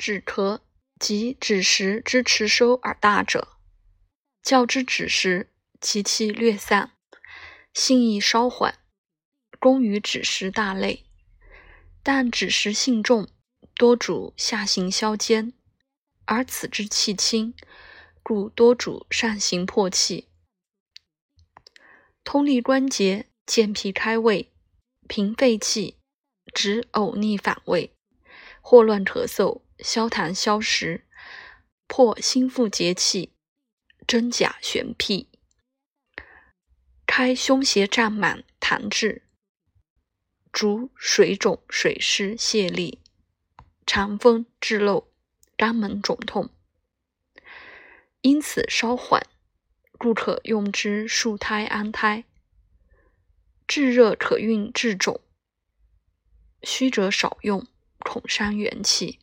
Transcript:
止咳即止食之持收而大者，较之止食，其气略散，性亦稍缓，功于止食大类。但止食性重，多主下行消坚，而此之气轻，故多主上行破气。通利关节，健脾开胃，平肺气，止呕逆反胃，霍乱咳嗽，消痰消食，破心腹结气，真假玄辟，开胸胁胀满痰滞，逐水肿水湿泄痢，肠风滞漏，肛门肿痛。因此稍缓。故可用之束胎安胎，炙热可运治肿，虚者少用，恐伤元气。